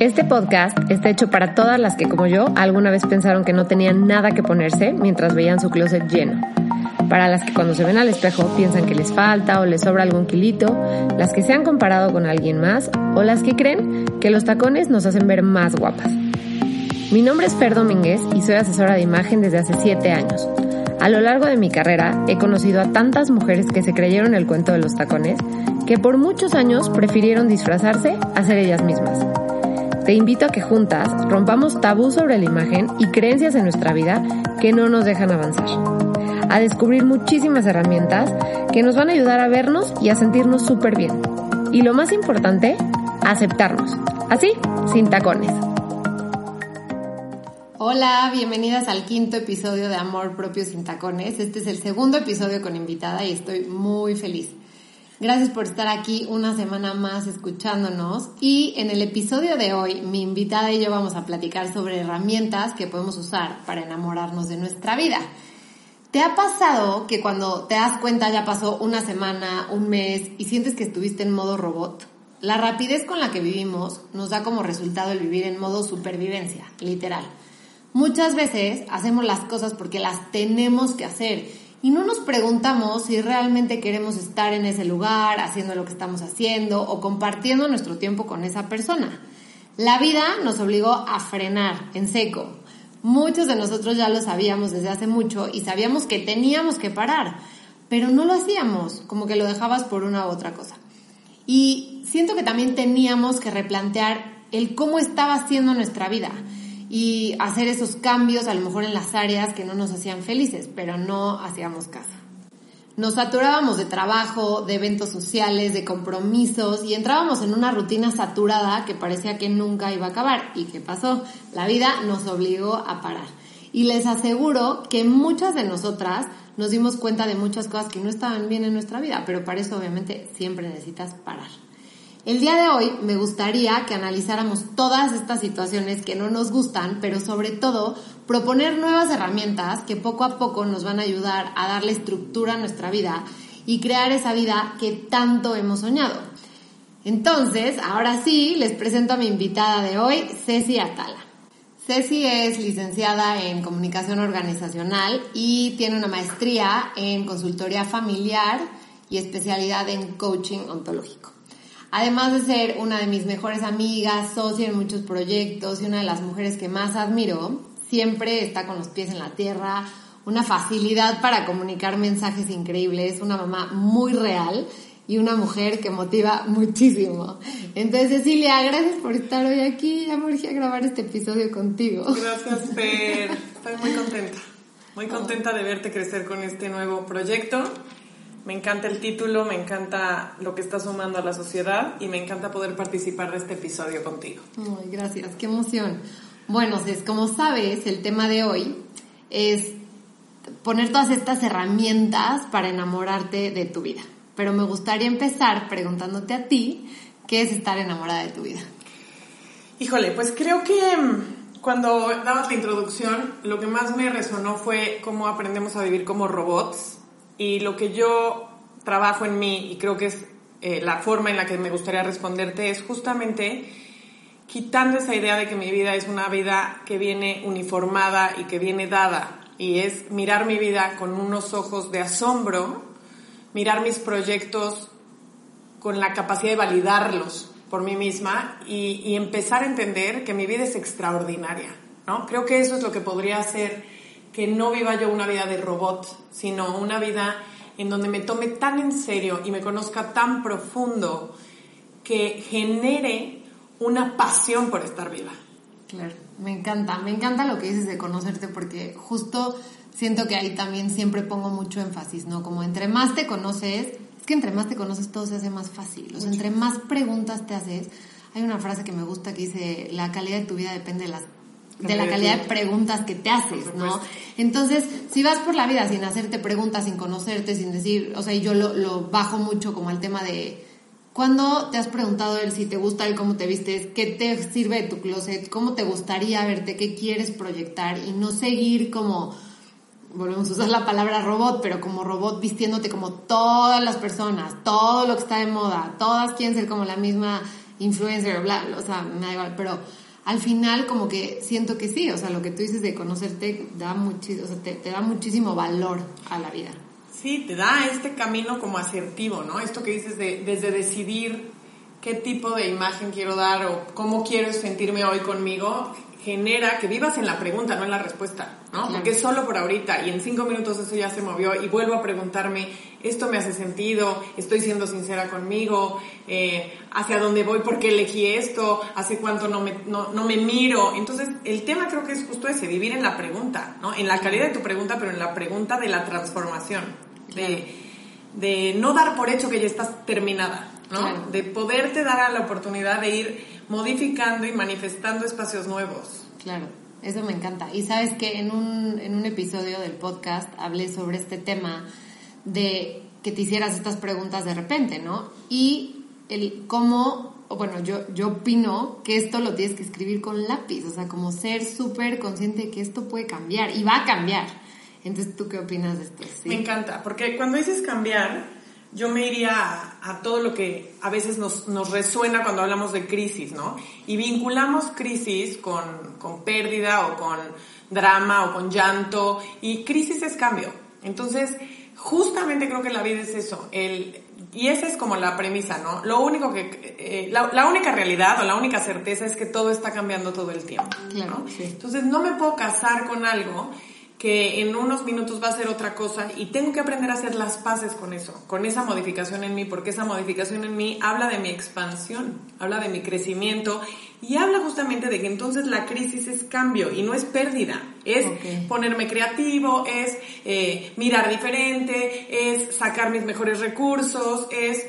Este podcast está hecho para todas las que, como yo, alguna vez pensaron que no tenían nada que ponerse mientras veían su closet lleno. Para las que cuando se ven al espejo piensan que les falta o les sobra algún kilito, las que se han comparado con alguien más o las que creen que los tacones nos hacen ver más guapas. Mi nombre es Fer Domínguez y soy asesora de imagen desde hace 7 años. A lo largo de mi carrera he conocido a tantas mujeres que se creyeron el cuento de los tacones que por muchos años prefirieron disfrazarse a ser ellas mismas. Te invito a que juntas rompamos tabú sobre la imagen y creencias en nuestra vida que no nos dejan avanzar. A descubrir muchísimas herramientas que nos van a ayudar a vernos y a sentirnos súper bien. Y lo más importante, aceptarnos. Así, sin tacones. Hola, bienvenidas al quinto episodio de Amor Propio sin Tacones. Este es el segundo episodio con invitada y estoy muy feliz. Gracias por estar aquí una semana más escuchándonos y en el episodio de hoy mi invitada y yo vamos a platicar sobre herramientas que podemos usar para enamorarnos de nuestra vida. ¿Te ha pasado que cuando te das cuenta ya pasó una semana, un mes y sientes que estuviste en modo robot? La rapidez con la que vivimos nos da como resultado el vivir en modo supervivencia, literal. Muchas veces hacemos las cosas porque las tenemos que hacer y no nos preguntamos si realmente queremos estar en ese lugar, haciendo lo que estamos haciendo o compartiendo nuestro tiempo con esa persona. La vida nos obligó a frenar en seco. Muchos de nosotros ya lo sabíamos desde hace mucho y sabíamos que teníamos que parar, pero no lo hacíamos, como que lo dejabas por una u otra cosa. Y siento que también teníamos que replantear el cómo estaba siendo nuestra vida y hacer esos cambios a lo mejor en las áreas que no nos hacían felices, pero no hacíamos caso. Nos saturábamos de trabajo, de eventos sociales, de compromisos y entrábamos en una rutina saturada que parecía que nunca iba a acabar. ¿Y qué pasó? La vida nos obligó a parar. Y les aseguro que muchas de nosotras nos dimos cuenta de muchas cosas que no estaban bien en nuestra vida, pero para eso obviamente siempre necesitas parar. El día de hoy me gustaría que analizáramos todas estas situaciones que no nos gustan, pero sobre todo proponer nuevas herramientas que poco a poco nos van a ayudar a darle estructura a nuestra vida y crear esa vida que tanto hemos soñado. Entonces, ahora sí, les presento a mi invitada de hoy, Ceci Atala. Ceci es licenciada en comunicación organizacional y tiene una maestría en consultoría familiar y especialidad en coaching ontológico. Además de ser una de mis mejores amigas, socia en muchos proyectos y una de las mujeres que más admiro, siempre está con los pies en la tierra, una facilidad para comunicar mensajes increíbles, una mamá muy real y una mujer que motiva muchísimo. Entonces, Cecilia, gracias por estar hoy aquí. Ya me a grabar este episodio contigo. Gracias, Fer. Estoy muy contenta. Muy contenta de verte crecer con este nuevo proyecto me encanta el título, me encanta lo que está sumando a la sociedad y me encanta poder participar de este episodio contigo. Ay, gracias, qué emoción. Bueno, como sabes, el tema de hoy es poner todas estas herramientas para enamorarte de tu vida. Pero me gustaría empezar preguntándote a ti, ¿qué es estar enamorada de tu vida? Híjole, pues creo que mm, cuando dabas la introducción, lo que más me resonó fue cómo aprendemos a vivir como robots y lo que yo trabajo en mí, y creo que es eh, la forma en la que me gustaría responderte, es justamente quitando esa idea de que mi vida es una vida que viene uniformada y que viene dada, y es mirar mi vida con unos ojos de asombro, mirar mis proyectos con la capacidad de validarlos por mí misma y, y empezar a entender que mi vida es extraordinaria, ¿no? Creo que eso es lo que podría hacer que no viva yo una vida de robot, sino una vida en donde me tome tan en serio y me conozca tan profundo que genere una pasión por estar viva. Claro, me encanta, me encanta lo que dices de conocerte porque justo siento que ahí también siempre pongo mucho énfasis, ¿no? Como entre más te conoces, es que entre más te conoces todo se hace más fácil, o sea, entre más preguntas te haces, hay una frase que me gusta que dice, la calidad de tu vida depende de las de la calidad de preguntas que te haces, ¿no? Entonces, si vas por la vida sin hacerte preguntas, sin conocerte, sin decir, o sea, yo lo, lo bajo mucho como al tema de, ¿cuándo te has preguntado él si te gusta el cómo te vistes? ¿Qué te sirve de tu closet? ¿Cómo te gustaría verte? ¿Qué quieres proyectar? Y no seguir como, volvemos a usar la palabra robot, pero como robot vistiéndote como todas las personas, todo lo que está de moda, todas quieren ser como la misma influencer, bla, bla, o sea, me da igual, pero al final como que siento que sí, o sea, lo que tú dices de conocerte da o sea, te, te da muchísimo valor a la vida. Sí, te da este camino como asertivo, ¿no? Esto que dices de, desde decidir qué tipo de imagen quiero dar o cómo quiero sentirme hoy conmigo, genera que vivas en la pregunta, no en la respuesta, ¿no? Porque es solo por ahorita y en cinco minutos eso ya se movió y vuelvo a preguntarme, ¿esto me hace sentido? ¿Estoy siendo sincera conmigo? Eh, ¿Hacia dónde voy? ¿Por qué elegí esto? ¿Hace cuánto no me, no, no me miro? Entonces, el tema creo que es justo ese, vivir en la pregunta, ¿no? En la calidad de tu pregunta, pero en la pregunta de la transformación, de, de no dar por hecho que ya estás terminada, ¿no? De poderte dar a la oportunidad de ir modificando y manifestando espacios nuevos. Claro, eso me encanta. Y sabes que en un, en un episodio del podcast hablé sobre este tema de que te hicieras estas preguntas de repente, ¿no? Y el cómo, bueno, yo, yo opino que esto lo tienes que escribir con lápiz, o sea, como ser súper consciente de que esto puede cambiar y va a cambiar. Entonces, ¿tú qué opinas de esto? Me encanta, porque cuando dices cambiar, yo me iría a, todo lo que a veces nos, nos, resuena cuando hablamos de crisis, ¿no? Y vinculamos crisis con, con, pérdida o con drama o con llanto, y crisis es cambio. Entonces, justamente creo que la vida es eso, el, y esa es como la premisa, ¿no? Lo único que, eh, la, la, única realidad o la única certeza es que todo está cambiando todo el tiempo, ¿no? Entonces, no me puedo casar con algo que en unos minutos va a ser otra cosa y tengo que aprender a hacer las paces con eso, con esa modificación en mí, porque esa modificación en mí habla de mi expansión, habla de mi crecimiento y habla justamente de que entonces la crisis es cambio y no es pérdida, es ponerme creativo, es eh, mirar diferente, es sacar mis mejores recursos, es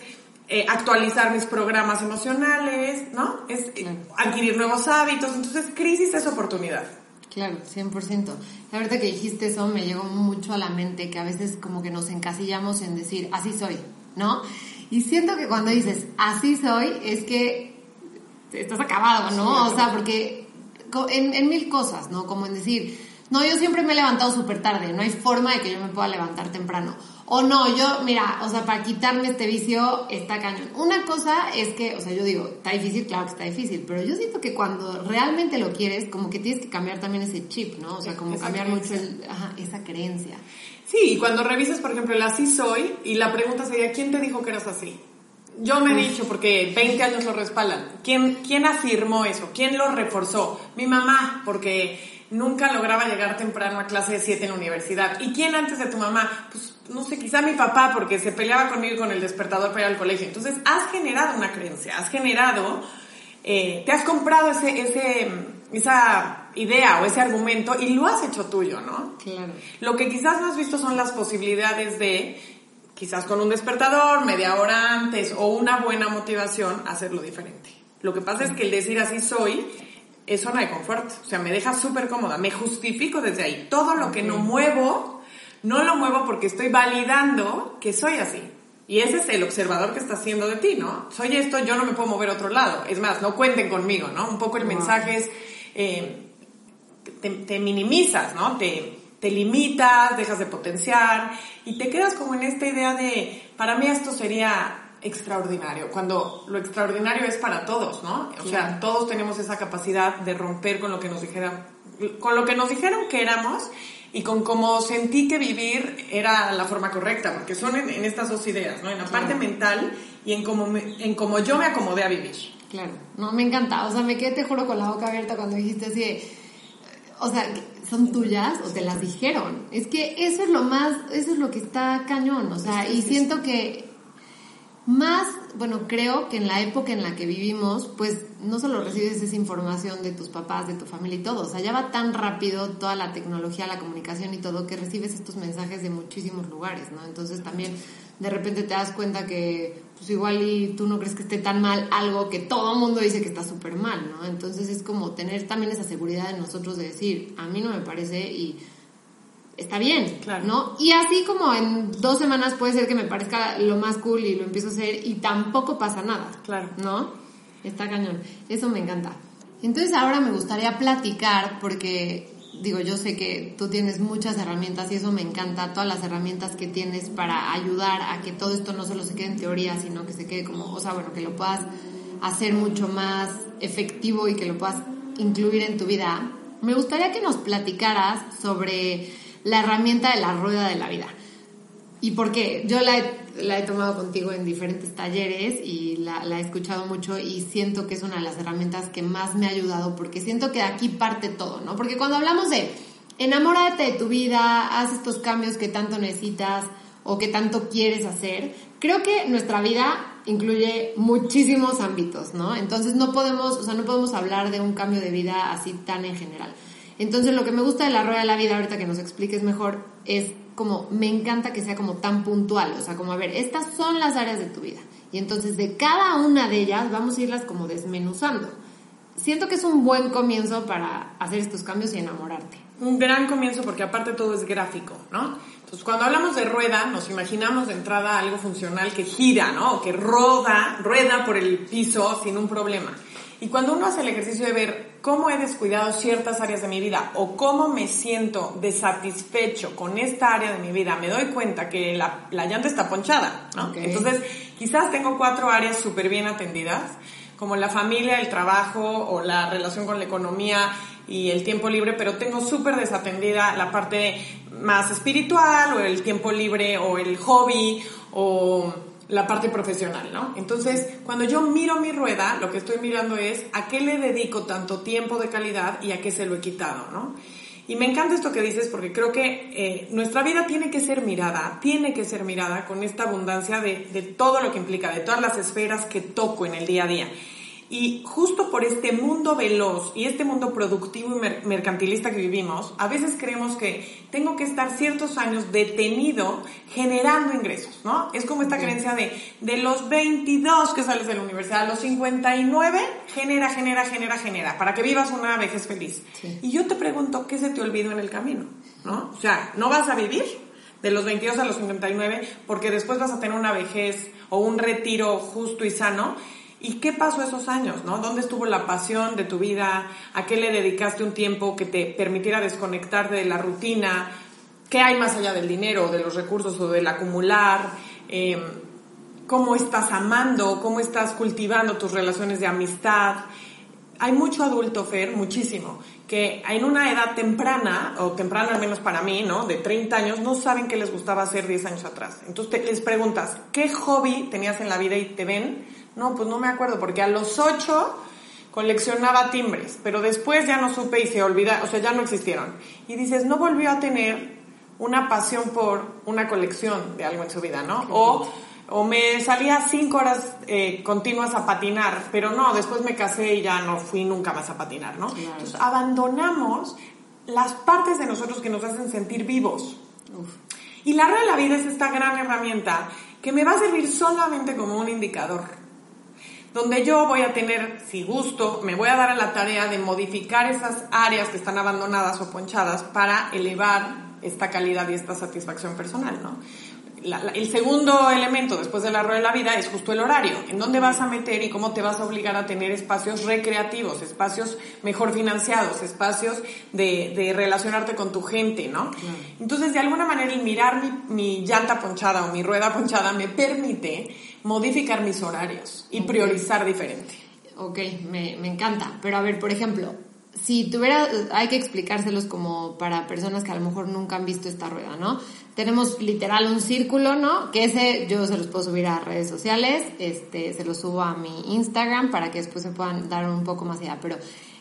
eh, actualizar mis programas emocionales, ¿no? Es adquirir nuevos hábitos, entonces crisis es oportunidad. Claro, 100%. La verdad que dijiste eso me llegó mucho a la mente que a veces como que nos encasillamos en decir, así soy, ¿no? Y siento que cuando dices, así soy, es que estás acabado, ¿no? o sea, porque en, en mil cosas, ¿no? Como en decir, no, yo siempre me he levantado súper tarde, no hay forma de que yo me pueda levantar temprano. O no, yo, mira, o sea, para quitarme este vicio está cañón. Una cosa es que, o sea, yo digo, está difícil, claro que está difícil, pero yo siento que cuando realmente lo quieres, como que tienes que cambiar también ese chip, ¿no? O sea, como cambiar mucho esa creencia. Sí, y cuando revisas, por ejemplo, el así soy, y la pregunta sería, ¿quién te dijo que eras así? Yo me he dicho, porque 20 años lo respaldan. ¿Quién, ¿Quién afirmó eso? ¿Quién lo reforzó? Mi mamá, porque nunca lograba llegar temprano a clase de 7 en la universidad. ¿Y quién antes de tu mamá? Pues no sé, quizá mi papá, porque se peleaba conmigo con el despertador para ir al colegio. Entonces, has generado una creencia, has generado, eh, te has comprado ese, ese, esa idea o ese argumento y lo has hecho tuyo, ¿no? Claro. Lo que quizás no has visto son las posibilidades de, quizás con un despertador, media hora antes o una buena motivación, hacerlo diferente. Lo que pasa es que el decir así soy es zona de confort, o sea, me deja súper cómoda, me justifico desde ahí. Todo lo que no muevo, no lo muevo porque estoy validando que soy así. Y ese es el observador que está haciendo de ti, ¿no? Soy esto, yo no me puedo mover a otro lado. Es más, no cuenten conmigo, ¿no? Un poco el mensaje es, eh, te, minimizas, ¿no? Te, te limitas, dejas de potenciar y te quedas como en esta idea de, para mí esto sería extraordinario, cuando lo extraordinario es para todos, ¿no? O sea, todos tenemos esa capacidad de romper con lo que nos dijeron, con lo que nos dijeron que éramos y con cómo sentí que vivir era la forma correcta, porque son en, estas dos ideas, ¿no? En la parte mental y en cómo, en cómo yo me acomodé a vivir. Claro, no, me encanta, o sea, me quedé, te juro, con la boca abierta cuando dijiste así, o sea, son tuyas o te las dijeron. Es que eso es lo más, eso es lo que está cañón, o sea, y siento que más, bueno, creo que en la época en la que vivimos, pues no solo recibes esa información de tus papás, de tu familia y todo, o sea, ya va tan rápido toda la tecnología, la comunicación y todo, que recibes estos mensajes de muchísimos lugares, ¿no? Entonces también de repente te das cuenta que, pues igual y tú no crees que esté tan mal algo que todo el mundo dice que está súper mal, ¿no? Entonces es como tener también esa seguridad de nosotros de decir, a mí no me parece y está bien, claro. ¿no? Y así como en dos semanas puede ser que me parezca lo más cool y lo empiezo a hacer y tampoco pasa nada, claro. ¿no? Está cañón, eso me encanta. Entonces ahora me gustaría platicar porque digo, yo sé que tú tienes muchas herramientas y eso me encanta, todas las herramientas que tienes para ayudar a que todo esto no solo se quede en teoría, sino que se quede como, o sea, bueno, que lo puedas hacer mucho más efectivo y que lo puedas incluir en tu vida, me gustaría que nos platicaras sobre la herramienta de la rueda de la vida. Y porque yo la he, tomado contigo en diferentes talleres y la, la, he escuchado mucho y siento que es una de las herramientas que más me ha ayudado porque siento que de aquí parte todo, ¿no? Porque cuando hablamos de enamórate de tu vida, haz estos cambios que tanto necesitas o que tanto quieres hacer, creo que nuestra vida incluye muchísimos ámbitos, ¿no? Entonces no podemos, o sea, no podemos hablar de un cambio de vida así tan en general. Entonces lo que me gusta de la rueda de la vida, ahorita que nos expliques mejor, es como, me encanta que sea como tan puntual, o sea, como, a ver, estas son las áreas de tu vida. Y entonces de cada una de ellas vamos a irlas como desmenuzando. Siento que es un buen comienzo para hacer estos cambios y enamorarte. Un gran comienzo porque aparte todo es gráfico, ¿no? Entonces, cuando hablamos de rueda, nos imaginamos de entrada algo funcional que gira, ¿no? O que roda, rueda por el piso sin un problema. Y cuando uno hace el ejercicio de ver cómo he descuidado ciertas áreas de mi vida o cómo me siento desatisfecho con esta área de mi vida, me doy cuenta que la, la llanta está ponchada, ¿no? Entonces, quizás tengo cuatro áreas súper bien atendidas, como la familia, el trabajo o la relación con la economía y el tiempo libre, pero tengo súper desatendida la parte más espiritual o el tiempo libre o el hobby o la parte profesional, ¿no? Entonces, cuando yo miro mi rueda, lo que estoy mirando es a qué le dedico tanto tiempo de calidad y a qué se lo he quitado, ¿no? Y me encanta esto que dices porque creo que eh, nuestra vida tiene que ser mirada, tiene que ser mirada con esta abundancia de, de todo lo que implica, de todas las esferas que toco en el día a día. Y justo por este mundo veloz y este mundo productivo y mercantilista que vivimos, a veces creemos que tengo que estar ciertos años detenido generando ingresos, ¿no? Es como esta creencia de, de los 22 que sales de la universidad a los 59, genera, genera, genera, genera, para que vivas una vejez feliz. Y yo te pregunto, ¿qué se te olvidó en el camino? ¿No? O sea, ¿no vas a vivir de los 22 a los 59 porque después vas a tener una vejez o un retiro justo y sano? ¿Y qué pasó esos años? ¿no? ¿Dónde estuvo la pasión de tu vida? ¿A qué le dedicaste un tiempo que te permitiera desconectarte de la rutina? ¿Qué hay más allá del dinero, de los recursos o del acumular? Em, ¿Cómo estás amando? ¿Cómo estás cultivando tus relaciones de amistad? Hay mucho adulto, Fer, muchísimo, que en una edad temprana, o temprana al menos para mí, ¿no? De 30 años, no saben qué les gustaba hacer 10 años atrás. Entonces les preguntas, ¿qué hobby tenías en la vida y te ven no, pues no me acuerdo, porque a los ocho coleccionaba timbres, pero después ya no supe y se olvida, o sea, ya no existieron. Y dices, no volvió a tener una pasión por una colección de algo en su vida, ¿no? O, o me salía cinco horas eh, continuas a patinar, pero no, después me casé y ya no fui nunca más a patinar, ¿no? Entonces abandonamos las partes de nosotros que nos hacen sentir vivos. Y la red de la vida es esta gran herramienta que me va a servir solamente como un indicador donde yo voy a tener, si gusto, me voy a dar a la tarea de modificar esas áreas que están abandonadas o ponchadas para elevar esta calidad y esta satisfacción personal, ¿no? El segundo elemento después del rueda de la vida es justo el horario. ¿En dónde vas a meter y cómo te vas a obligar a tener espacios recreativos, espacios mejor financiados, espacios de, relacionarte con tu gente, ¿no? Entonces, de alguna manera, el mirar mi, mi, llanta ponchada o mi rueda ponchada me permite modificar mis horarios y priorizar diferente. Ok, me, me encanta. Pero a ver, por ejemplo, si tuviera, hay que explicárselos como para personas que a lo mejor nunca han visto esta rueda, ¿no? Tenemos literal un círculo, ¿no? Que ese yo se los puedo subir a redes sociales, este, se los subo a mi Instagram para que después se puedan dar un poco más allá. Pero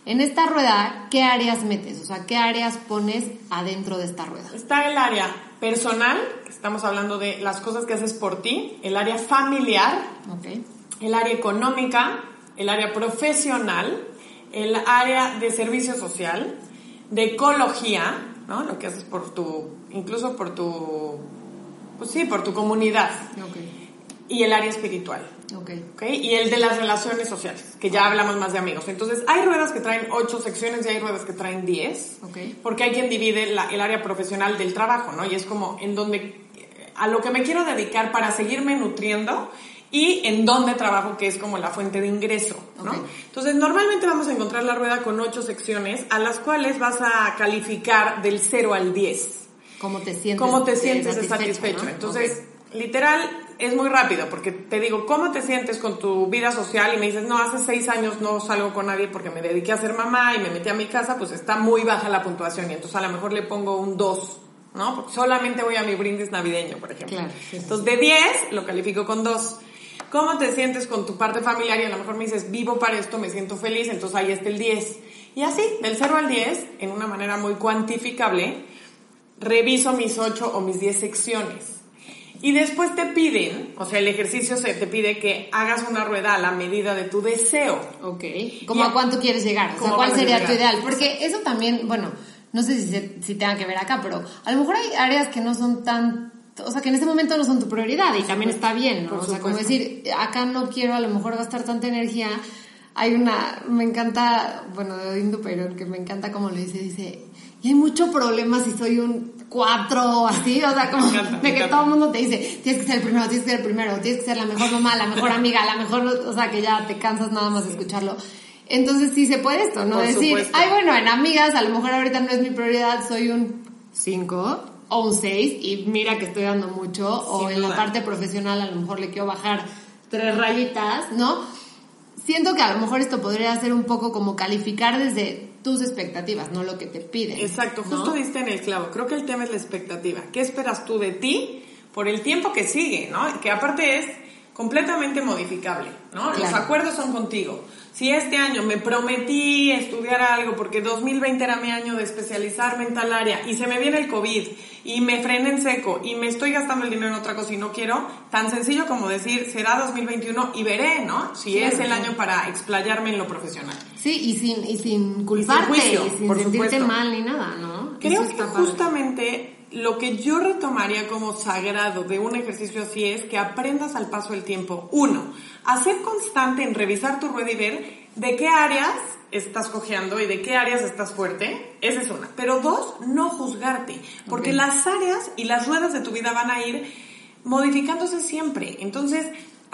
en esta rueda, ¿qué áreas metes? O sea, ¿qué áreas pones adentro de esta rueda? Está el área personal, estamos hablando de las cosas que haces por ti, el área familiar, el área económica, el área profesional, el área de servicio social, de ecología, ¿no? Lo que haces por tu, incluso por tu, pues sí, por tu comunidad. Y el área espiritual. Okay. okay. Y el de las relaciones sociales, que ya hablamos más de amigos. Entonces, hay ruedas que traen ocho secciones y hay ruedas que traen diez. Okay. Porque hay quien divide el área profesional del trabajo, ¿no? Y es como en donde, a lo que me quiero dedicar para seguirme nutriendo y en dónde trabajo, que es como la fuente de ingreso, ¿no? Entonces, normalmente vamos a encontrar la rueda con ocho secciones a las cuales vas a calificar del 0 al 10. ¿Cómo te sientes? ¿Cómo te sientes satisfecho? Entonces, literal, es muy rápido, porque te digo, ¿cómo te sientes con tu vida social? Y me dices, no, hace seis años no salgo con nadie porque me dediqué a ser mamá y me metí a mi casa, pues está muy baja la puntuación y entonces a lo mejor le pongo un 2, ¿no? Porque solamente voy a mi brindis navideño, por ejemplo. Entonces de 10 lo califico con 2. ¿Cómo te sientes con tu parte familiar? Y a lo mejor me dices, vivo para esto, me siento feliz, entonces ahí está el 10. Y así, del 0 al 10, en una manera muy cuantificable, reviso mis 8 o mis 10 secciones. Y después te piden, o sea, el ejercicio se te pide que hagas una rueda a la medida de tu deseo. Ok. ¿Cómo a cuánto quieres llegar? O sea, ¿cuál sería tu ideal? Porque eso también, bueno, no sé si, si tenga que ver acá, pero a lo mejor hay áreas que no son tan o sea, que en ese momento no son tu prioridad y también está bien, ¿no? O sea, como decir, acá no quiero a lo mejor gastar tanta energía. Hay una, me encanta, bueno, de Indu Perón, que me encanta como lo dice, dice, y hay mucho problema si soy un cuatro así, o sea, como de que todo el mundo te dice, tienes que ser el primero, tienes que ser el primero, tienes que ser la mejor mamá, la mejor amiga, la mejor, o sea, que ya te cansas nada más de escucharlo. Entonces sí se puede esto, ¿no? Decir, ay, bueno, en amigas, a lo mejor ahorita no es mi prioridad, soy un cinco o un seis y mira que estoy dando mucho, o en la parte profesional a lo mejor le quiero bajar tres rayitas, ¿no? Siento que a lo mejor esto podría ser un poco como calificar desde tus expectativas, no lo que te piden. Exacto, justo diste en el clavo. Creo que el tema es la expectativa. ¿Qué esperas tú de ti por el tiempo que sigue, ¿no? Que aparte es completamente modificable, ¿no? Los acuerdos son contigo si este año me prometí estudiar algo porque 2020 era mi año de especializarme en tal área y se me viene el COVID y me frena en seco y me estoy gastando el dinero en otra cosa y no quiero, tan sencillo como decir, será 2021 y veré, ¿no? Si es el año para explayarme en lo profesional. Sí, y sin, y sin culparte, y sin, sentirte mal ni nada, ¿no? Creo que justamente lo que yo retomaría como sagrado de un ejercicio así es que aprendas al paso del tiempo. Uno, a ser constante en revisar tu rueda y ver de qué áreas estás cojeando y de qué áreas estás fuerte. Esa es una. Pero dos, no juzgarte. Porque las áreas y las ruedas de tu vida van a ir modificándose siempre. Entonces,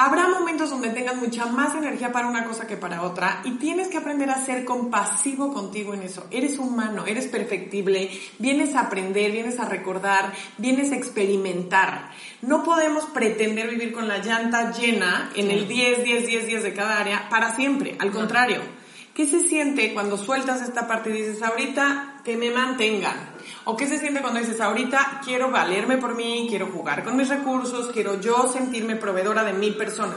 Habrá momentos donde tengas mucha más energía para una cosa que para otra y tienes que aprender a ser compasivo contigo en eso. Eres humano, eres perfectible, vienes a aprender, vienes a recordar, vienes a experimentar. No podemos pretender vivir con la llanta llena en el 10, 10, 10, 10 de cada área para siempre. Al contrario, ¿qué se siente cuando sueltas esta parte y dices, ahorita que me mantengan? ¿O qué se siente cuando dices, ahorita quiero valerme por mí, quiero jugar con mis recursos, quiero yo sentirme proveedora de mi persona?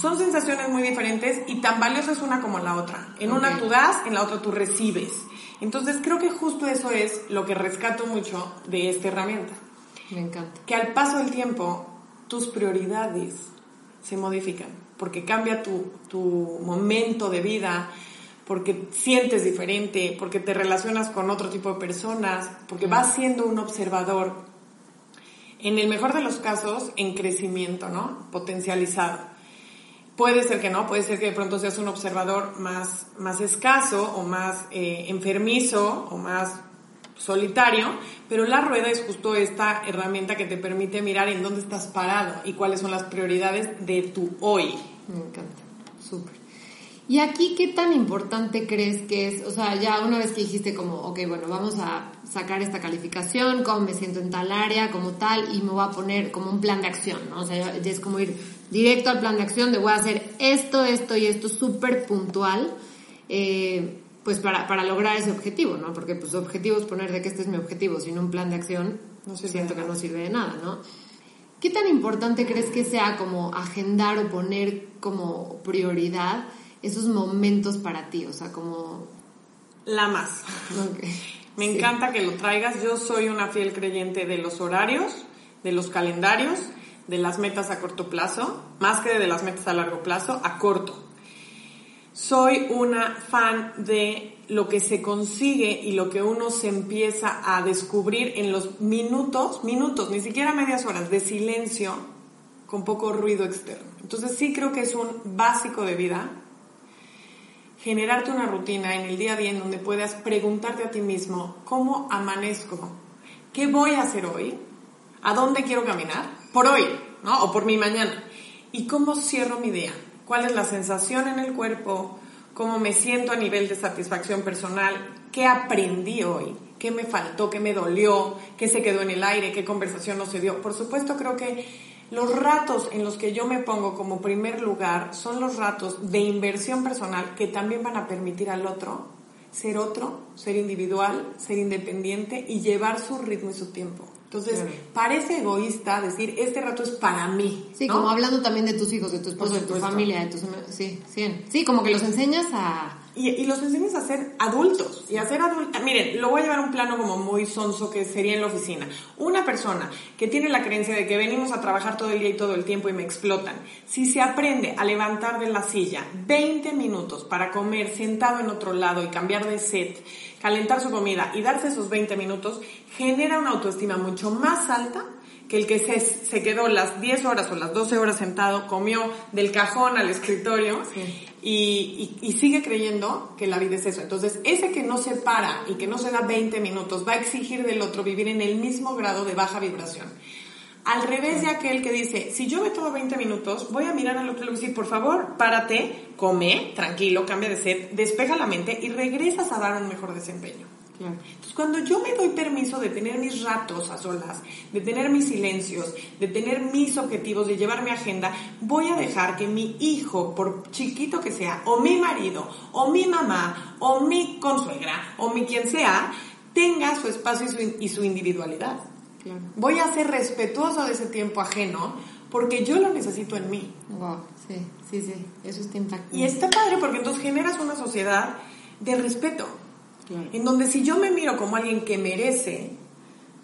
Son sensaciones muy diferentes y tan valiosas una como la otra. En una tú das, en la otra tú recibes. Entonces creo que justo eso es lo que rescato mucho de esta herramienta. Me encanta. Que al paso del tiempo tus prioridades se modifican, porque cambia tu, tu momento de vida, porque sientes diferente, porque te relacionas con otro tipo de personas, porque vas siendo un observador, en el mejor de los casos, en crecimiento, ¿no? Potencializado. Puede ser que no, puede ser que de pronto seas un observador más, más escaso o más eh, enfermizo o más solitario, pero la rueda es justo esta herramienta que te permite mirar en dónde estás parado y cuáles son las prioridades de tu hoy. Me encanta, súper. ¿Y aquí qué tan importante crees que es? O sea, ya una vez que dijiste como, ok, bueno, vamos a sacar esta calificación, cómo me siento en tal área, como tal, y me voy a poner como un plan de acción, ¿no? O sea, ya es como ir directo al plan de acción de voy a hacer esto, esto y esto súper puntual, eh, pues para, para lograr ese objetivo, ¿no? Porque pues objetivo es poner de que este es mi objetivo, sin un plan de acción, no siento que no sirve de nada, ¿no? ¿Qué tan importante crees que sea como agendar o poner como prioridad? Esos momentos para ti? O sea, como... La más. Me encanta que lo traigas. Yo soy una fiel creyente de los horarios, de los calendarios, de las metas a corto plazo, más que de las metas a largo plazo, a corto. Soy una fan de lo que se consigue y lo que uno se empieza a descubrir en los minutos, minutos, ni siquiera medias horas de silencio con poco ruido externo. Entonces sí creo que es un básico de vida generarte una rutina en el día a día en donde puedas preguntarte a ti mismo, ¿cómo amanezco? ¿Qué voy a hacer hoy? ¿A dónde quiero caminar? Por hoy, ¿no? O por mi mañana. ¿Y cómo cierro mi día? ¿Cuál es la sensación en el cuerpo? ¿Cómo me siento a nivel de satisfacción personal? ¿Qué aprendí hoy? ¿Qué me faltó? ¿Qué me dolió? ¿Qué se quedó en el aire? ¿Qué conversación no se dio? Por supuesto, creo que Los ratos en los que yo me pongo como primer lugar son los ratos de inversión personal que también van a permitir al otro ser otro, ser individual, ser independiente y llevar su ritmo y su tiempo. Entonces, parece egoísta decir, este rato es para mí. Sí, como hablando también de tus hijos, de tu esposo, de tu familia, de tus... Sí, sí, sí, como que los enseñas a y, los enseñas a ser adultos y a ser adultos. Miren, lo voy a llevar a un plano como muy sonso que sería en la oficina. Una persona que tiene la creencia de que venimos a trabajar todo el día y todo el tiempo y me explotan, si se aprende a levantar de la silla 20 minutos para comer sentado en otro lado y cambiar de set, calentar su comida y darse esos 20 minutos, genera una autoestima mucho más alta que el que se, se, quedó las 10 horas o las 12 horas sentado, comió del cajón al escritorio y, y, sigue creyendo que la vida es eso. Entonces, ese que no se para y que no se da 20 minutos va a exigir del otro vivir en el mismo grado de baja vibración. Al revés de aquel que dice, si yo me tomo 20 minutos, voy a mirar al otro y le voy a decir, por favor, párate, come, tranquilo, cambia de sed, despeja la mente y regresas a dar un mejor desempeño. Entonces, cuando yo me doy permiso de tener mis ratos a solas, de tener mis silencios, de tener mis objetivos, de llevar mi agenda, voy a dejar que mi hijo, por chiquito que sea, o mi marido, o mi mamá, o mi consuegra, o mi quien sea, tenga su espacio y su, individualidad. Voy a ser respetuoso de ese tiempo ajeno porque yo lo necesito en mí. Wow, sí, sí, sí, eso está impactante. Y está padre porque entonces generas una sociedad de respeto. En donde si yo me miro como alguien que merece,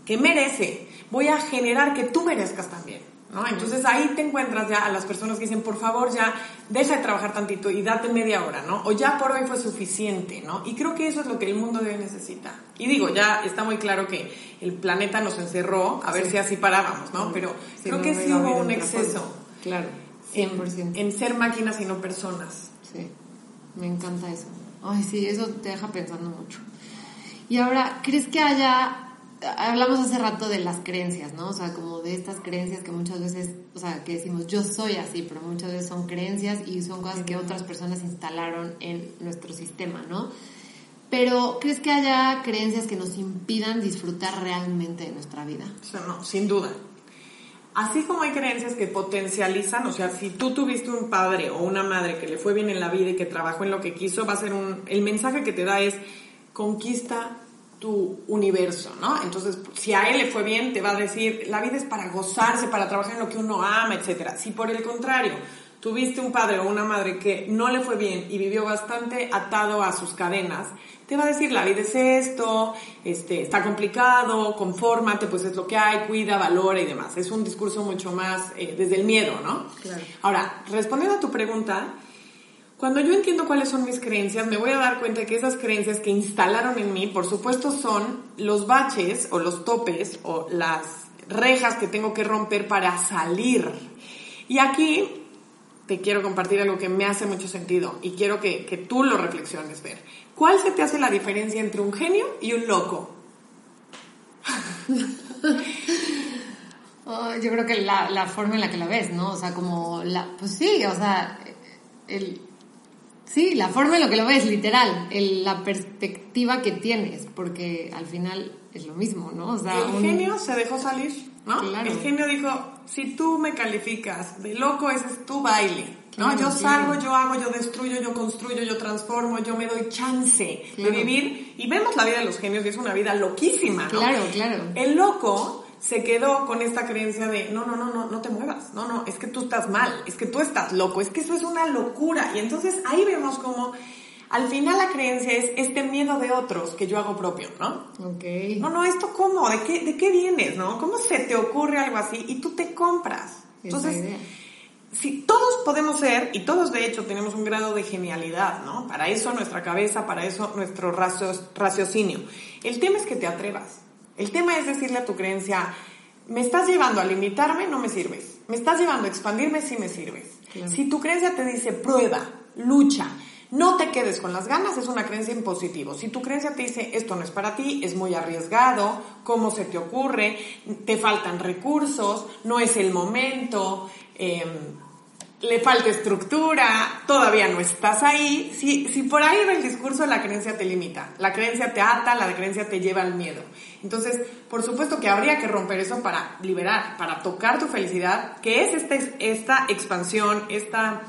que merece, voy a generar que tú merezcas también. ¿no? Entonces ahí te encuentras ya a las personas que dicen, por favor, ya deja de trabajar tantito y date media hora, ¿no? O ya por hoy fue suficiente, ¿no? Y creo que eso es lo que el mundo debe necesitar. Y digo, ya está muy claro que el planeta nos encerró a ver si así parábamos, ¿no? Pero creo que sí hubo un exceso. Claro, 100%. en ser máquinas y no personas. Sí, me encanta eso. Ay, sí, eso te deja pensando mucho. Y ahora, ¿crees que haya... Hablamos hace rato de las creencias, ¿no? O sea, como de estas creencias que muchas veces, o sea, que decimos yo soy así, pero muchas veces son creencias y son cosas que otras personas instalaron en nuestro sistema, ¿no? Pero, ¿crees que haya creencias que nos impidan disfrutar realmente de nuestra vida? O sea, no, sin duda. Así como hay creencias que potencializan, o sea, si tú tuviste un padre o una madre que le fue bien en la vida y que trabajó en lo que quiso, va a ser un, el mensaje que te da es conquista tu universo, ¿no? Entonces, si a él le fue bien, te va a decir, la vida es para gozarse, para trabajar en lo que uno ama, etc. Si por el contrario, tuviste un padre o una madre que no le fue bien y vivió bastante atado a sus cadenas, te va a decir, la vida es esto, este, está complicado, confórmate, pues es lo que hay, cuida, valora y demás. Es un discurso mucho más eh, desde el miedo, ¿no? Claro. Ahora, respondiendo a tu pregunta, cuando yo entiendo cuáles son mis creencias, me voy a dar cuenta que esas creencias que instalaron en mí, por supuesto, son los baches o los topes o las rejas que tengo que romper para salir. Y aquí te quiero compartir algo que me hace mucho sentido y quiero que, que tú lo reflexiones, ver. ¿Cuál se te hace la diferencia entre un genio y un loco? Oh, yo creo que la, la, forma en la que la ves, ¿no? O sea, como la... Pues sí, o sea, el... Sí, la forma en la que lo ves, literal, la perspectiva que tienes, porque al final es lo mismo, ¿no? O sea, el genio se dejó salir, ¿no? El genio dijo, si tú me calificas de loco, ese es tu baile. ¿no? Yo salgo, yo hago, yo destruyo, yo construyo, yo transformo, yo me doy chance de vivir. Y vemos la vida de los genios, que es una vida loquísima, ¿no? Claro, claro. El loco se quedó con esta creencia de, no, no, no, no, no te muevas, no, no, es que tú estás mal, es que tú estás loco, es que eso es una locura. Y entonces ahí vemos como al final la creencia es este miedo de otros que yo hago propio, ¿no? Ok. No, no, ¿esto cómo? ¿De qué, de qué vienes, no? ¿Cómo se te ocurre algo así? Y tú te compras. Entonces, si todos podemos ser, y todos de hecho tenemos un grado de genialidad, ¿no? Para eso nuestra cabeza, para eso nuestro raciocinio. El tema es que te atrevas. El tema es decirle a tu creencia, me estás llevando a limitarme, no me sirves. Me estás llevando a expandirme, sí me sirves. Si tu creencia te dice, prueba, lucha, no te quedes con las ganas, es una creencia en positivo. Si tu creencia te dice, esto no es para ti, es muy arriesgado, ¿cómo se te ocurre? Te faltan recursos, no es el momento, Em, le falta estructura, todavía no estás ahí. Si, si por ahí va el discurso, la creencia te limita, la creencia te ata, la creencia te lleva al miedo. Entonces, por supuesto que habría que romper eso para liberar, para tocar tu felicidad, que es esta, esta expansión, esta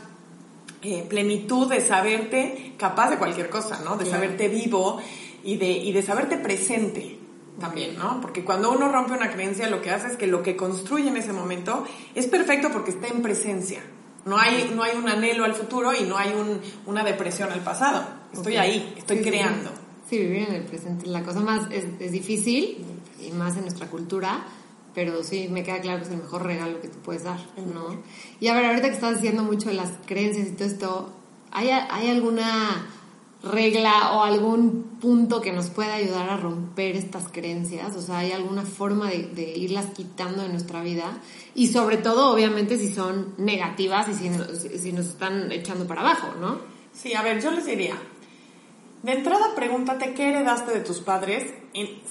eh, plenitud de saberte capaz de cualquier cosa, ¿no? De saberte vivo y de, y de saberte presente también, ¿no? Porque cuando uno rompe una creencia, lo que hace es que lo que construye en ese momento es perfecto porque está en presencia. No hay, no hay un anhelo al futuro y no hay un, una depresión al pasado. Estoy ahí, estoy creando. Sí, vivir en el presente. La cosa más es, es, difícil y más en nuestra cultura, pero sí me queda claro que es el mejor regalo que tú puedes dar, ¿no? Y a ver, ahorita que estás diciendo mucho de las creencias y todo esto, ¿hay, hay alguna regla o algún punto que nos pueda ayudar a romper estas creencias? O sea, ¿hay alguna forma de, irlas quitando de nuestra vida? Y sobre todo, obviamente, si son negativas y si nos están echando para abajo, ¿no? Sí, a ver, yo les diría, de entrada pregúntate qué heredaste de tus padres,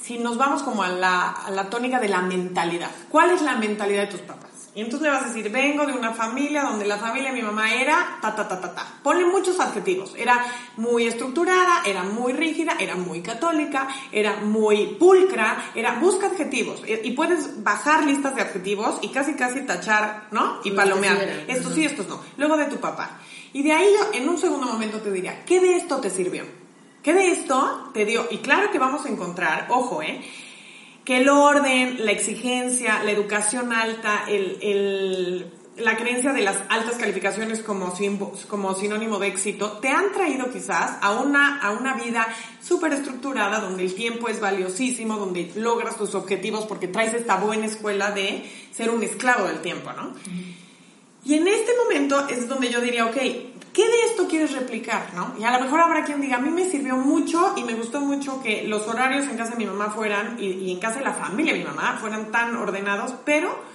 si nos vamos como a la, a la tónica de la mentalidad. ¿Cuál es la mentalidad de tus papás? Y entonces le vas a decir, vengo de una familia donde la familia de mi mamá era ta, ta, ta, ta, ta. Ponle muchos adjetivos. Era muy estructurada, era muy rígida, era muy católica, era muy pulcra, era, busca adjetivos. Y puedes bajar listas de adjetivos y casi, casi tachar, ¿no? Y palomear. Estos sí, estos no. Luego de tu papá. Y de ahí yo en un segundo momento te diría, ¿qué de esto te sirvió? ¿Qué de esto te dio? Y claro que vamos a encontrar, ojo, ¿eh? que el orden, la exigencia, la educación alta, el, la creencia de las altas calificaciones como, como sinónimo de éxito, te han traído quizás a una, a una vida súper estructurada, donde el tiempo es valiosísimo, donde logras tus objetivos porque traes esta buena escuela de ser un esclavo del tiempo, ¿no? Y en este momento es donde yo diría, ok, ¿qué de esto quieres replicar? ¿no? Y a lo mejor habrá quien diga, a mí me sirvió mucho y me gustó mucho que los horarios en casa de mi mamá fueran, y, en casa de la familia de mi mamá, fueran tan ordenados, pero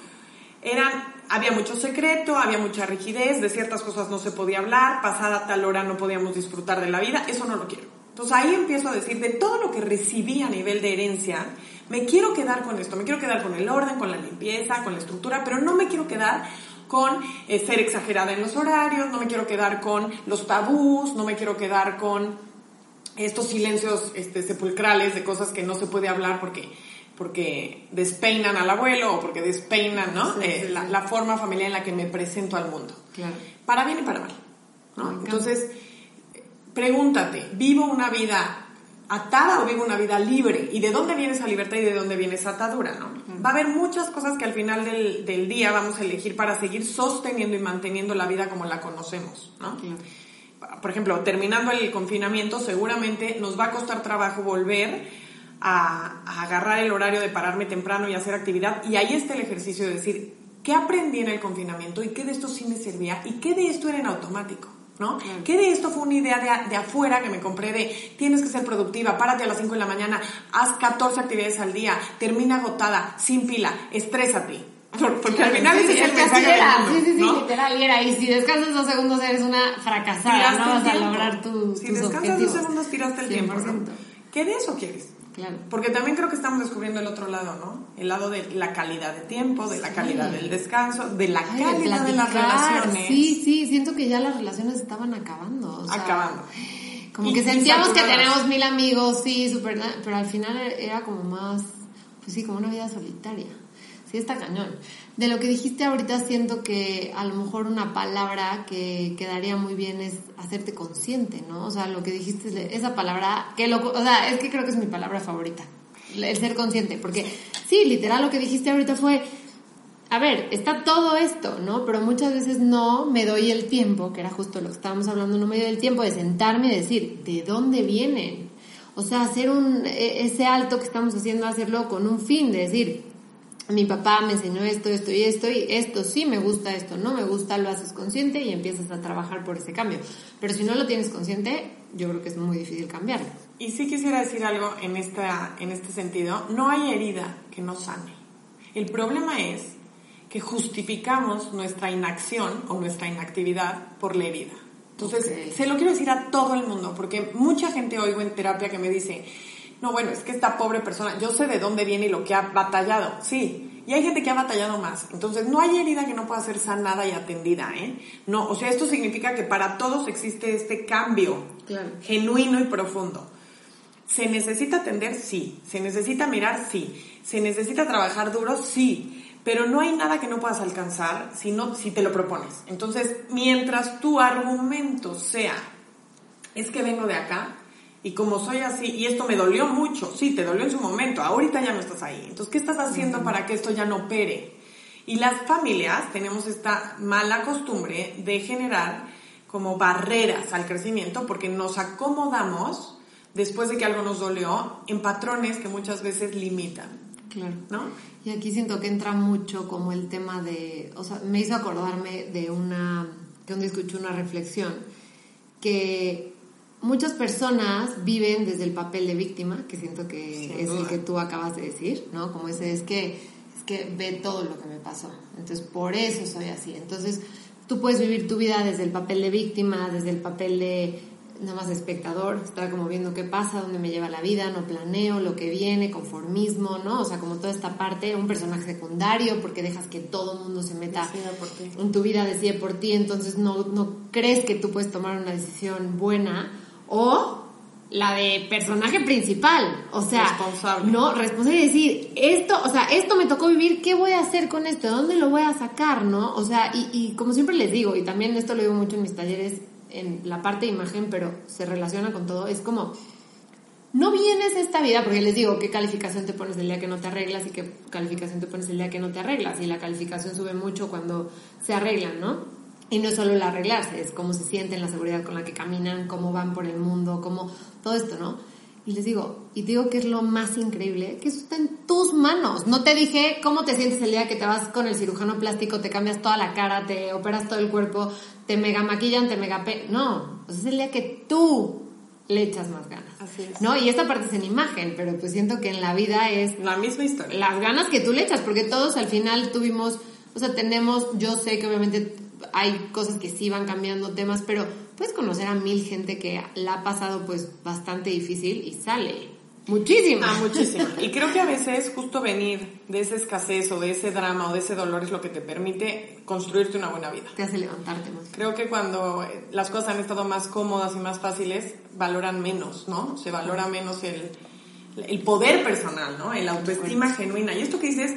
había mucho secreto, había mucha rigidez, de ciertas cosas no se podía hablar, pasada tal hora no podíamos disfrutar de la vida, eso no lo quiero. Entonces ahí empiezo a decir, de todo lo que recibí a nivel de herencia, me quiero quedar con esto, me quiero quedar con el orden, con la limpieza, con la estructura, pero no me quiero quedar con eh, ser exagerada en los horarios, no me quiero quedar con los tabús, no me quiero quedar con estos silencios este, sepulcrales de cosas que no se puede hablar porque, porque despeinan al abuelo o porque despeinan ¿no? Eh, la, forma familiar en la que me presento al mundo. Para bien y para mal. Entonces, pregúntate, ¿vivo una vida atada o vivo una vida libre. ¿Y de dónde viene esa libertad y de dónde viene esa atadura? ¿no? Va a haber muchas cosas que al final del, del, día vamos a elegir para seguir sosteniendo y manteniendo la vida como la conocemos. ¿no? Por ejemplo, terminando el confinamiento, seguramente nos va a costar trabajo volver a, a agarrar el horario de pararme temprano y hacer actividad. Y ahí está el ejercicio de decir, ¿qué aprendí en el confinamiento y qué de esto sí me servía y qué de esto era en automático? ¿No? ¿Qué de esto fue una idea de, de, afuera que me compré de tienes que ser productiva, párate a las 5 de la mañana, haz 14 actividades al día, termina agotada, sin pila, estrésate? Porque al final es el mensaje del mundo, Sí, sí, sí, literal, y era, y si descansas dos segundos eres una fracasada, no vas a lograr tu, si descansas dos segundos tiraste el tiempo, ¿Qué de eso quieres? Claro. Porque también creo que estamos descubriendo el otro lado, ¿no? El lado de la calidad de tiempo, de la calidad del descanso, de la calidad de, las relaciones. Sí, sí, siento que ya las relaciones estaban acabando. acabando. Como que sentíamos que tenemos mil amigos, sí, súper, pero al final era como más, pues sí, como una vida solitaria. Sí, está cañón. De lo que dijiste ahorita siento que a lo mejor una palabra que quedaría muy bien es hacerte consciente, ¿no? O sea, lo que dijiste, esa palabra, que lo, o sea, es que creo que es mi palabra favorita, el ser consciente, porque sí, literal lo que dijiste ahorita fue, a ver, está todo esto, ¿no? Pero muchas veces no me doy el tiempo, que era justo lo que estábamos hablando, no me doy el tiempo de sentarme y decir, ¿de dónde vienen? O sea, hacer un, e, ese alto que estamos haciendo, hacerlo con un fin, de decir, mi papá me enseñó esto, esto y esto, y esto sí me gusta, esto no me gusta, lo haces consciente y empiezas a trabajar por ese cambio. Pero si no lo tienes consciente, yo creo que es muy difícil cambiarlo. Y sí quisiera decir algo en, esta, en este sentido, no hay herida que no sane. El problema es que justificamos nuestra inacción o nuestra inactividad por la herida. Entonces, se lo quiero decir a todo el mundo, porque mucha gente oigo en terapia que me dice, no, bueno, es que esta pobre persona, yo sé de dónde viene y lo que ha batallado, sí, Y hay gente que ha batallado más. Entonces, no hay herida que no pueda ser sanada y atendida, ¿eh? No, o sea, esto significa que para todos existe este cambio genuino y profundo. ¿Se necesita atender? Sí. ¿Se necesita mirar? Sí. ¿Se necesita trabajar duro? Sí. Pero no hay nada que no puedas alcanzar si, no, si te lo propones. Entonces, mientras tu argumento sea, es que vengo de acá, y como soy así, y esto me dolió mucho, sí, te dolió en su momento, ahorita ya no estás ahí. Entonces, ¿qué estás haciendo para que esto ya no opere? Y las familias tenemos esta mala costumbre de generar como barreras al crecimiento porque nos acomodamos después de que algo nos dolió en patrones que muchas veces limitan. Claro. ¿No? Y aquí siento que entra mucho como el tema de, o sea, me hizo acordarme de una, que donde escuché una reflexión, que muchas personas viven desde el papel de víctima, que siento que es el que tú acabas de decir, ¿no? Como ese es que es que ve todo lo que me pasó. Entonces, por eso soy así. Entonces, tú puedes vivir tu vida desde el papel de víctima, desde el papel de nada más espectador, estar como viendo qué pasa, dónde me lleva la vida, no planeo lo que viene, conformismo, ¿no? O sea, como toda esta parte, un personaje secundario, porque dejas que todo el mundo se meta en tu vida, decide por ti, entonces no, no crees que tú puedes tomar una decisión buena o la de personaje principal, o sea, responsable. no, responsable decir, esto, o sea, esto me tocó vivir, ¿qué voy a hacer con esto? ¿De dónde lo voy a sacar, no? O sea, y, y como siempre les digo, y también esto lo digo mucho en mis talleres, en la parte de imagen, pero se relaciona con todo, es como, no vienes esta vida, porque les digo, ¿qué calificación te pones el día que no te arreglas y qué calificación te pones el día que no te arreglas? Y la calificación sube mucho cuando se arreglan, ¿no? Y no es solo el arreglarse, es cómo se sienten, la seguridad con la que caminan, cómo van por el mundo, cómo todo esto, ¿no? Y les digo, y digo que es lo más increíble, que eso está en tus manos. No te dije cómo te sientes el día que te vas con el cirujano plástico, te cambias toda la cara, te operas todo el cuerpo, te mega maquillan, te mega pe... No, pues es el día que tú le echas más ganas. Así es. ¿No? Y esta parte es en imagen, pero pues siento que en la vida es La misma historia. las ganas que tú le echas, porque todos al final tuvimos, o sea, tenemos, yo sé que obviamente hay cosas que sí van cambiando temas, pero puedes conocer a mil gente que la ha pasado pues bastante difícil y sale muchísima. Ah, muchísima. Y creo que a veces justo venir de esa escasez o de ese drama o de ese dolor es lo que te permite construirte una buena vida. Te hace levantarte más. Creo que cuando eh, las cosas han estado más cómodas y más fáciles, valoran menos, ¿no? Se valora menos el, el poder personal, ¿no? El autoestima genuina. Y esto que dices,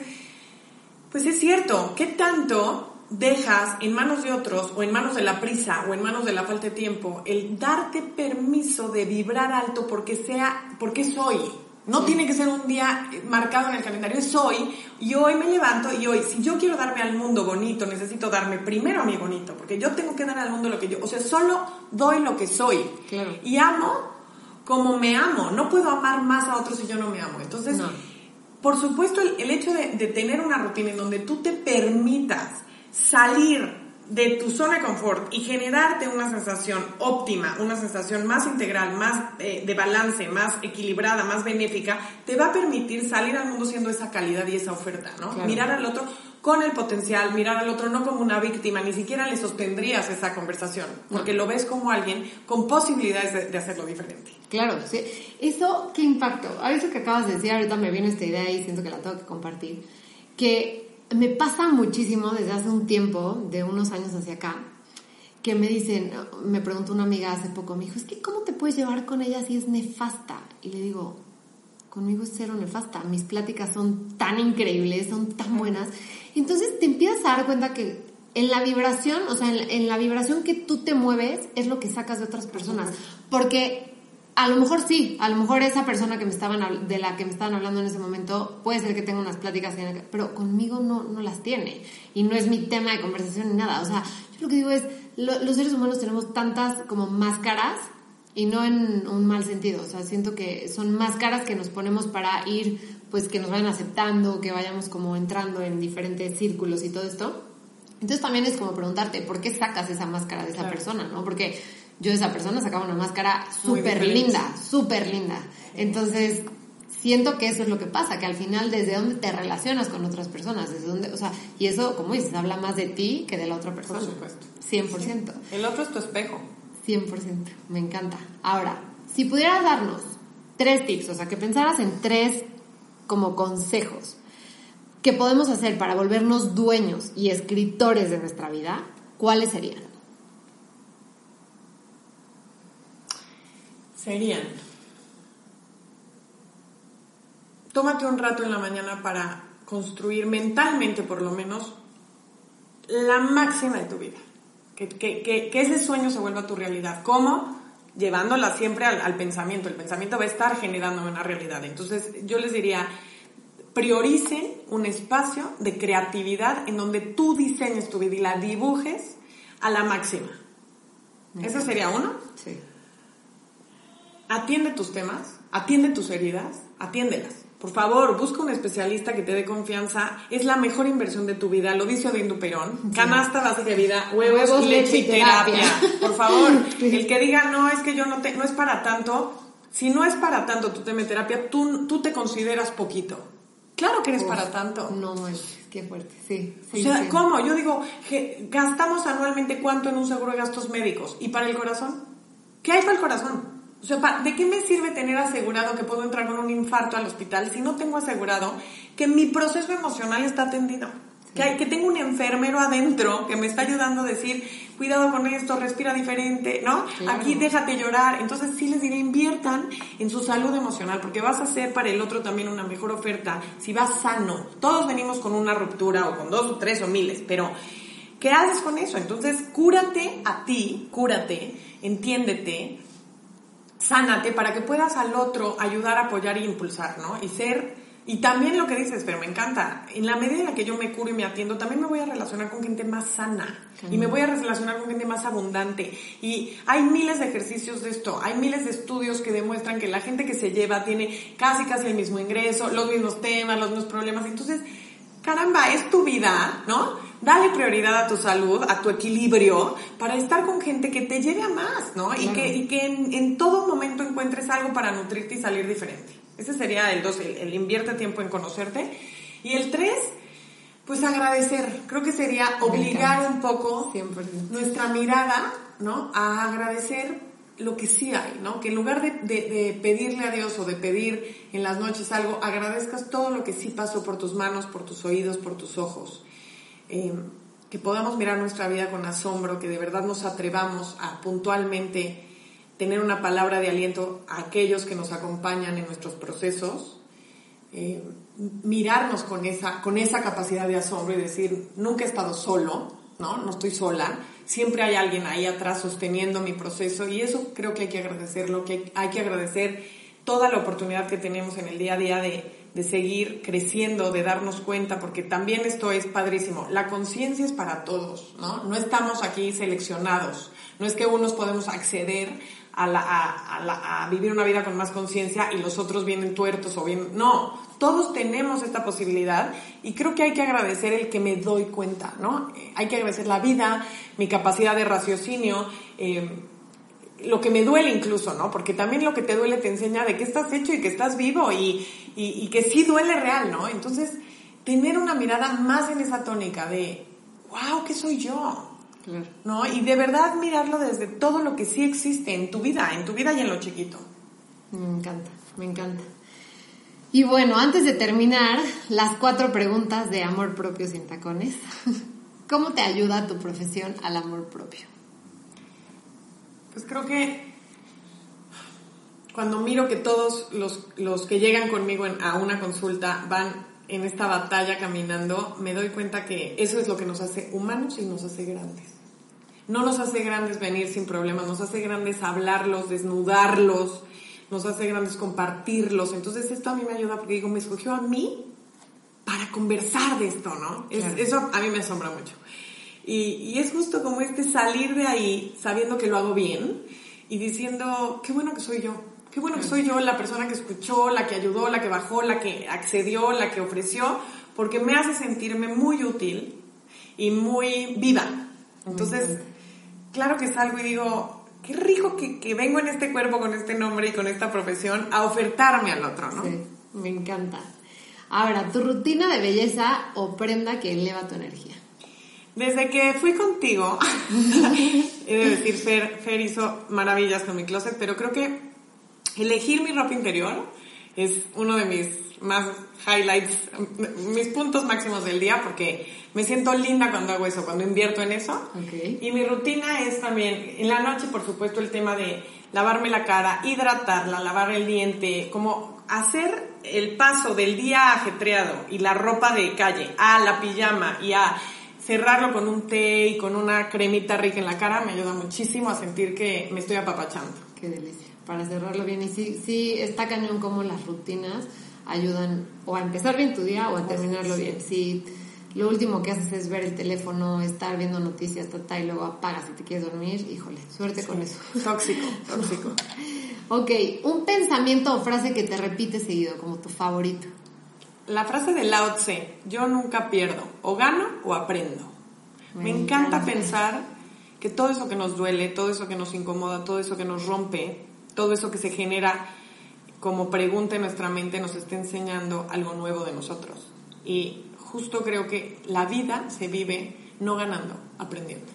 pues es cierto, ¿qué tanto dejas en manos de otros o en manos de la prisa o en manos de la falta de tiempo el darte permiso de vibrar alto porque sea, porque soy? No tiene que ser un día marcado en el calendario, es hoy, y hoy me levanto y hoy, si yo quiero darme al mundo bonito, necesito darme primero a mí bonito, porque yo tengo que dar al mundo lo que yo, o sea, solo doy lo que soy. Claro. Y amo como me amo, no puedo amar más a otros si yo no me amo. Entonces, No. por supuesto, el, el hecho de, de tener una rutina en donde tú te permitas salir de tu zona de confort y generarte una sensación óptima, una sensación más integral, más eh, de balance, más equilibrada, más benéfica, te va a permitir salir al mundo siendo esa calidad y esa oferta, ¿no? Claro. Mirar al otro con el potencial, mirar al otro no como una víctima, ni siquiera le sostendrías esa conversación, porque lo ves como alguien con posibilidades de, de hacerlo diferente. Claro, sí. Eso, ¿qué impacto? A eso que acabas de decir, ahorita me viene esta idea y siento que la tengo que compartir, que me pasa muchísimo desde hace un tiempo, de unos años hacia acá, que me dicen, me preguntó una amiga hace poco, me dijo, es que ¿cómo te puedes llevar con ella si es nefasta? Y le digo, conmigo es cero nefasta, mis pláticas son tan increíbles, son tan buenas. Entonces te empiezas a dar cuenta que en la vibración, o sea, en la, en la vibración que tú te mueves es lo que sacas de otras personas. Porque a lo mejor sí, a lo mejor esa persona que me estaban de la que me estaban hablando en ese momento puede ser que tenga unas pláticas, pero conmigo no, no las tiene. Y no es mi tema de conversación ni nada. O sea, yo lo que digo es, lo- los seres humanos tenemos tantas como máscaras y no en un mal sentido. O sea, siento que son máscaras que nos ponemos para ir, pues que nos vayan aceptando, que vayamos como entrando en diferentes círculos y todo esto. Entonces también es como preguntarte, ¿por qué sacas esa máscara de esa Claro. persona, no? Porque yo de esa persona sacaba una máscara súper linda, súper linda. Entonces, siento que eso es lo que pasa, que al final desde dónde te relacionas con otras personas, desde dónde, o sea, y eso, como dices, habla más de ti que de la otra persona. supuesto. 100%. El otro es tu espejo. 100%, me encanta. Ahora, si pudieras darnos tres tips, o sea, que pensaras en tres como consejos que podemos hacer para volvernos dueños y escritores de nuestra vida, ¿cuáles serían? Serían. Tómate un rato en la mañana para construir mentalmente, por lo menos, la máxima de tu vida. Que, que, que, ese sueño se vuelva tu realidad. ¿Cómo? Llevándola siempre al, al pensamiento. El pensamiento va a estar generando una realidad. Entonces, yo les diría, prioricen un espacio de creatividad en donde tú diseñes tu vida y la dibujes a la máxima. ¿Eso sería uno? Sí. Atiende tus temas, atiende tus heridas, atiéndelas. Por favor, busca un especialista que te dé confianza. Es la mejor inversión de tu vida. Lo dice Odín Perón. Canasta base de vida, huevos, leche y terapia. Por favor, el que diga, no, es que yo no te, no es para tanto. Si no es para tanto tu tema de terapia, tú, tú te consideras poquito. Claro que eres para tanto. No, no, qué fuerte, sí. o sea, ¿cómo? Yo digo, gastamos anualmente cuánto en un seguro de gastos médicos. ¿Y para el corazón? ¿Qué hay para el corazón? O sea, ¿de qué me sirve tener asegurado que puedo entrar con un infarto al hospital si no tengo asegurado que mi proceso emocional está atendido? Que, hay, que tengo un enfermero adentro que me está ayudando a decir, cuidado con esto, respira diferente, ¿no? Aquí déjate llorar. Entonces sí les diré, inviertan en su salud emocional, porque vas a hacer para el otro también una mejor oferta si vas sano. Todos venimos con una ruptura o con dos o tres o miles, pero ¿qué haces con eso? Entonces cúrate a ti, cúrate, entiéndete, sánate para que puedas al otro ayudar, apoyar e impulsar, ¿no? Y ser, y también lo que dices, pero me encanta, en la medida en la que yo me curo y me atiendo, también me voy a relacionar con gente más sana y me voy a relacionar con gente más abundante. Y hay miles de ejercicios de esto, hay miles de estudios que demuestran que la gente que se lleva tiene casi casi el mismo ingreso, los mismos temas, los mismos problemas. Entonces, caramba, es tu vida, ¿no? Dale prioridad a tu salud, a tu equilibrio, para estar con gente que te lleve a más, ¿no? Y que, y que en, todo momento encuentres algo para nutrirte y salir diferente. Ese sería el dos, el, invierte tiempo en conocerte. Y el tres, pues agradecer. Creo que sería obligar un poco nuestra mirada, ¿no? A agradecer lo que sí hay, ¿no? Que en lugar de, de, pedirle a Dios o de pedir en las noches algo, agradezcas todo lo que sí pasó por tus manos, por tus oídos, por tus ojos. Eh, que podamos mirar nuestra vida con asombro, que de verdad nos atrevamos a puntualmente tener una palabra de aliento a aquellos que nos acompañan en nuestros procesos, eh, mirarnos con esa, con esa capacidad de asombro y decir, nunca he estado solo, ¿no? No estoy sola, siempre hay alguien ahí atrás sosteniendo mi proceso y eso creo que hay que agradecerlo, que hay que agradecer toda la oportunidad que tenemos en el día a día de de seguir creciendo, de darnos cuenta, porque también esto es padrísimo. La conciencia es para todos, ¿no? No estamos aquí seleccionados. No es que unos podemos acceder a, la, a, a, vivir una vida con más conciencia y los otros vienen tuertos o bien... No, todos tenemos esta posibilidad y creo que hay que agradecer el que me doy cuenta, ¿no? Eh, hay que agradecer la vida, mi capacidad de raciocinio. Eh, lo que me duele incluso, ¿no? Porque también lo que te duele te enseña de que estás hecho y que estás vivo y, y, que sí duele real, ¿no? Entonces, tener una mirada más en esa tónica de, wow, ¿qué soy yo? ¿No? Y de verdad mirarlo desde todo lo que sí existe en tu vida, en tu vida y en lo chiquito. Me encanta, me encanta. Y bueno, antes de terminar, las cuatro preguntas de amor propio sin tacones. ¿Cómo te ayuda tu profesión al amor propio? Pues creo que cuando miro que todos los, los que llegan conmigo a una consulta van en esta batalla caminando, me doy cuenta que eso es lo que nos hace humanos y nos hace grandes. No nos hace grandes venir sin problemas, nos hace grandes hablarlos, desnudarlos, nos hace grandes compartirlos. Entonces esto a mí me ayuda porque digo, me escogió a mí para conversar de esto, ¿no? Eso a mí me asombra mucho. Y, es justo como este salir de ahí sabiendo que lo hago bien y diciendo, qué bueno que soy yo, qué bueno que soy yo la persona que escuchó, la que ayudó, la que bajó, la que accedió, la que ofreció, porque me hace sentirme muy útil y muy viva. Entonces, claro que salgo y digo, qué rico que, que, vengo en este cuerpo con este nombre y con esta profesión a ofertarme al otro, ¿no? Sí, me encanta. Ahora, tu rutina de belleza o prenda que eleva tu energía. Desde que fui contigo, he de decir, Fer, Fer hizo maravillas con mi closet, pero creo que elegir mi ropa interior es uno de mis más highlights, mis puntos máximos del día porque me siento linda cuando hago eso, cuando invierto en eso. Y mi rutina es también, en la noche por supuesto el tema de lavarme la cara, hidratarla, lavar el diente, como hacer el paso del día ajetreado y la ropa de calle a la pijama y a cerrarlo con un té y con una cremita rica en la cara me ayuda muchísimo a sentir que me estoy apapachando. Qué delicia, para cerrarlo bien. Y sí, sí está cañón como las rutinas ayudan o a empezar bien tu día o a terminarlo bien. Si lo último que haces es ver el teléfono, estar viendo noticias, y luego apagas y te quieres dormir, híjole, suerte con eso. Tóxico, tóxico. ok, un pensamiento o frase que te repite seguido, como tu favorito. La frase de Lao Tse, yo nunca pierdo, o gano o aprendo. Me, encanta pensar que todo eso que nos duele, todo eso que nos incomoda, todo eso que nos rompe, todo eso que se genera como pregunta en nuestra mente nos está enseñando algo nuevo de nosotros. Y justo creo que la vida se vive no ganando, aprendiendo.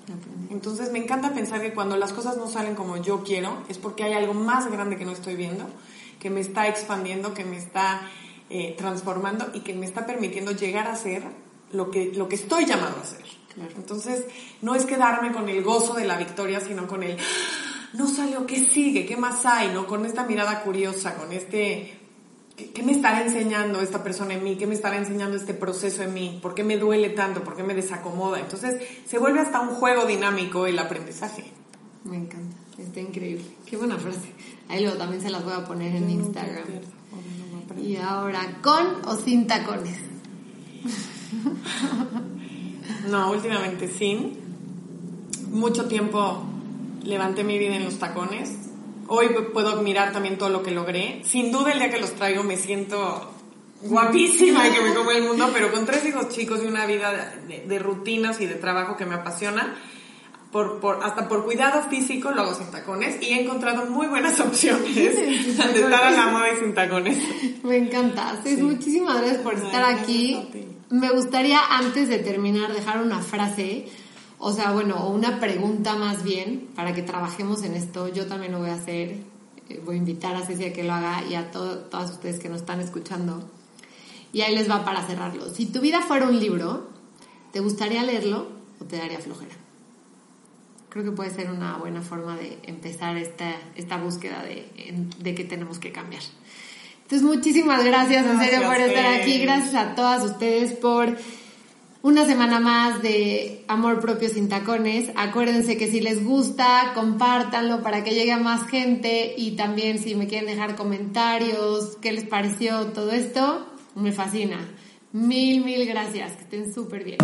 Entonces me encanta pensar que cuando las cosas no salen como yo quiero, es porque hay algo más grande que no estoy viendo, que me está expandiendo, que me está eh, transformando y que me está permitiendo llegar a ser lo que, lo que estoy llamado a ser. Entonces, no es quedarme con el gozo de la victoria, sino con el, ah, no salió, ¿qué sigue? ¿Qué más hay? ¿No? Con esta mirada curiosa, con este ¿Qué, me estará enseñando esta persona en mí? ¿Qué me estará enseñando este proceso en mí? ¿Por qué me duele tanto? ¿Por qué me desacomoda? Entonces se vuelve hasta un juego dinámico el aprendizaje. Me encanta, está increíble. Qué buena frase. Ahí luego también se las voy a poner en Instagram. Y ahora, ¿con o sin tacones? no, últimamente sin. Mucho tiempo levanté mi vida en los tacones hoy puedo admirar también todo lo que logré. Sin duda el día que los traigo me siento guapísima y que me come el mundo, pero con tres hijos chicos y una vida de, rutinas y de trabajo que me apasiona, por, por, hasta por cuidado físico lo hago sin tacones y he encontrado muy buenas opciones de estar a la moda y sin tacones. Me encanta. Muchísimas gracias por estar aquí. Me gustaría antes de terminar dejar una frase o sea, bueno, una pregunta más bien para que trabajemos en esto. Yo también lo voy a hacer. Eh, voy a invitar a Ceci a que lo haga y a todos ustedes que nos están escuchando. Y ahí les va para cerrarlo. Si tu vida fuera un libro, ¿te gustaría leerlo o te daría flojera? Creo que puede ser una buena forma de empezar esta, esta búsqueda de, de que tenemos que cambiar. Entonces, muchísimas gracias, en serio, por estar aquí. Gracias a todas ustedes por una semana más de Amor Propio sin Tacones. Acuérdense que si les gusta, compártanlo para que llegue a más gente y también si me quieren dejar comentarios, qué les pareció todo esto, me fascina. Mil, mil gracias. Que estén súper bien.